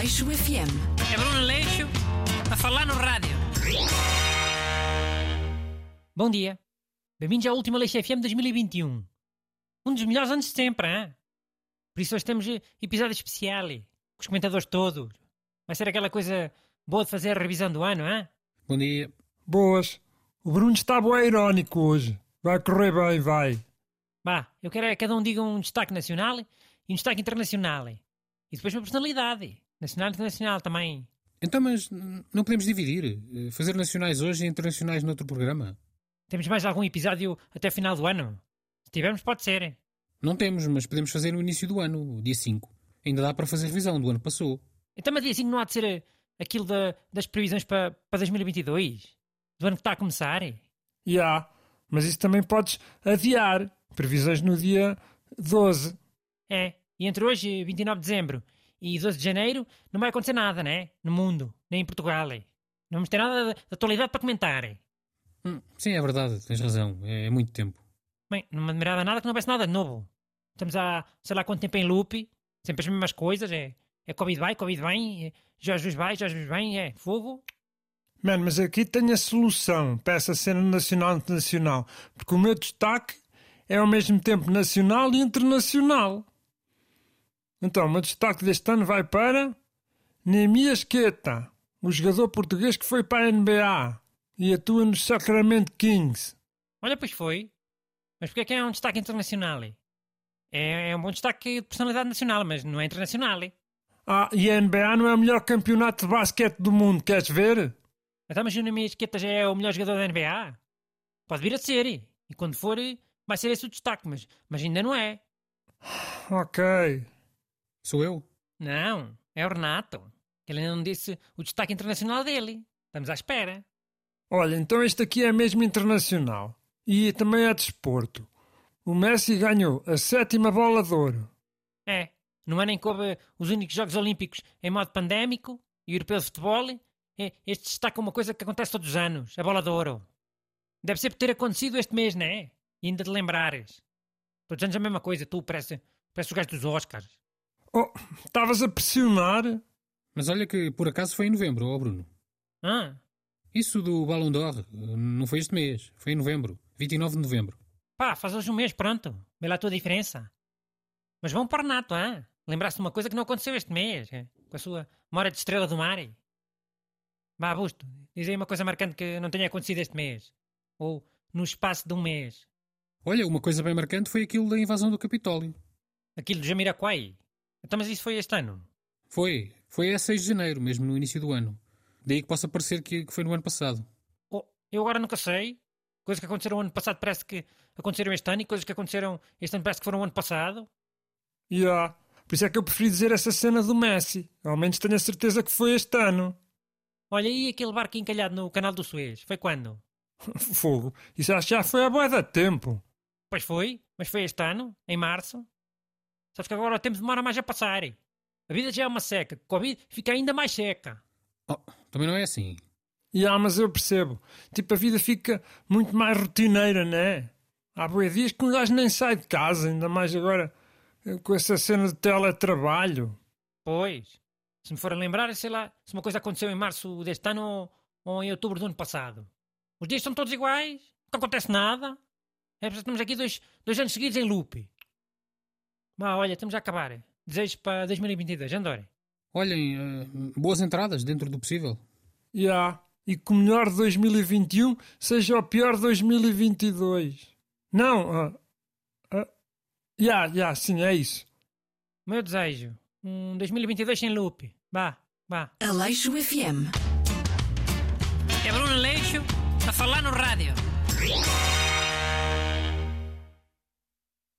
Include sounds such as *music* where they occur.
Aleixo FM. É Bruno Leixo a falar no rádio. Bom dia. Bem-vindos à última Leixo FM 2021. Um dos melhores anos de sempre, hein? Por isso hoje temos eh, episódio especial, com os comentadores todos. Vai ser aquela coisa boa de fazer a revisão do ano, hein? Bom dia. Boas. O Bruno está bem irónico hoje. Vai correr bem, vai. Bah, eu quero é que cada um diga um destaque nacional e um destaque internacional. E depois uma personalidade. Nacional e internacional também. Então, mas não podemos dividir? Eh, Fazer nacionais hoje e internacionais noutro programa? Temos mais algum episódio até final do ano? Se tivermos, pode ser. Não temos, mas podemos fazer no início do ano, dia 5. Ainda dá para fazer revisão do ano passou. Então, mas dia 5 não há de ser eh, aquilo da- das previsões para, para 2022? Do ano que está a começar? Já. Mas isso também podes adiar. Previsões no dia 12. É. E entre hoje, 29 de dezembro, e 12 de janeiro, não vai acontecer nada, né? No mundo, nem em Portugal. Não vamos ter nada de de atualidade para comentar. Hum, sim, é verdade, tens razão. É, é muito tempo. Bem, não me admirava nada que não houvesse nada de novo. Estamos há, sei lá quanto tempo em loop, sempre as mesmas coisas. É, é Covid vai, Covid vem, é Jorge vai, Jorge vem, é fogo. Mano, mas aqui tenho a solução para essa cena nacional e internacional. Porque o meu destaque é ao mesmo tempo nacional e internacional. Então, o meu destaque deste ano vai para Neemias Queta, o jogador português que foi para a NBA e atua nos Sacramento Kings. Olha, pois foi. Mas porque é que é um destaque internacional? É, é um bom destaque de personalidade nacional, mas não é internacional. Ah, e a NBA não é o melhor campeonato de basquete do mundo, queres ver? Então, mas o Numi Esqueta já é o melhor jogador da NBA? Pode vir a ser. E quando for, vai ser esse o destaque, mas, mas ainda não é. Ok. Sou eu? Não, é o Renato. Ele ainda não disse o destaque internacional dele. Estamos à espera. Olha, então este aqui é mesmo internacional. E também é desporto. O Messi ganhou a sétima bola de ouro. É, no ano em que houve os únicos Jogos Olímpicos em modo pandémico e europeu de futebol, é, este destaca uma coisa que acontece todos os anos, a bola de ouro. Deve ser por ter acontecido este mês, não é? E ainda te lembrares. Todos os anos a mesma coisa, tu parece, parece os gajos dos Oscars. Oh, estavas a pressionar? Mas olha que por acaso foi em novembro, ó Bruno. Ah, Isso do Ballon d'Or não foi este mês, foi em novembro, 29 de novembro. pá, faz hoje um mês, pronto. Vê lá a tua diferença. Mas vão para o Renato, ah? Lembraste de uma coisa que não aconteceu este mês, é? com a sua memória de estrela do mar. Vá, Busto, diz aí uma coisa marcante que não tenha acontecido este mês. Ou no espaço de um mês. Olha, uma coisa bem marcante foi aquilo da invasão do Capitólio. Aquilo do Jamiroquai. Então, mas isso foi este ano? Foi, foi a 6 de janeiro, mesmo no início do ano. Daí que possa parecer que, que foi no ano passado. Oh, eu agora nunca sei. Coisas que aconteceram ano passado parece que aconteceram este ano e coisas que aconteceram este ano parece que foram ano passado. Já. Por isso é que eu preferi dizer essa cena do Messi. Ao menos tenho a certeza que foi este ano. Olha, e aquele barco encalhado no canal do Suez? Foi quando? *laughs* Fogo. Isso acho que já foi há boa de tempo. Pois foi, mas foi este ano, em março. Sabes que agora o tempo demora mais a passar. A vida já é uma seca. Com a Covid fica ainda mais seca. Oh, também não é assim. Já, mas eu percebo. Tipo, a vida fica muito mais rotineira, né? Há boa dias que um gajo nem sai de casa, ainda mais agora eh, com essa cena de teletrabalho. Pois, se me for a lembrar, sei lá, se uma coisa aconteceu em março deste ano ou, em outubro do ano passado. Os dias são todos iguais, não acontece nada. É estamos aqui dois, dois anos seguidos em loop. Mas olha, estamos a acabar. Desejos para 2022, Andoré. Olhem, eh, boas entradas dentro do possível. Já. E que o melhor de 2021 seja o pior de 2022. Não, ah. ah, Já, já, sim, é isso. Meu desejo, um 2022 sem loop. Vá, vá. Aleixo FM. É Bruno Leixo a falar no rádio.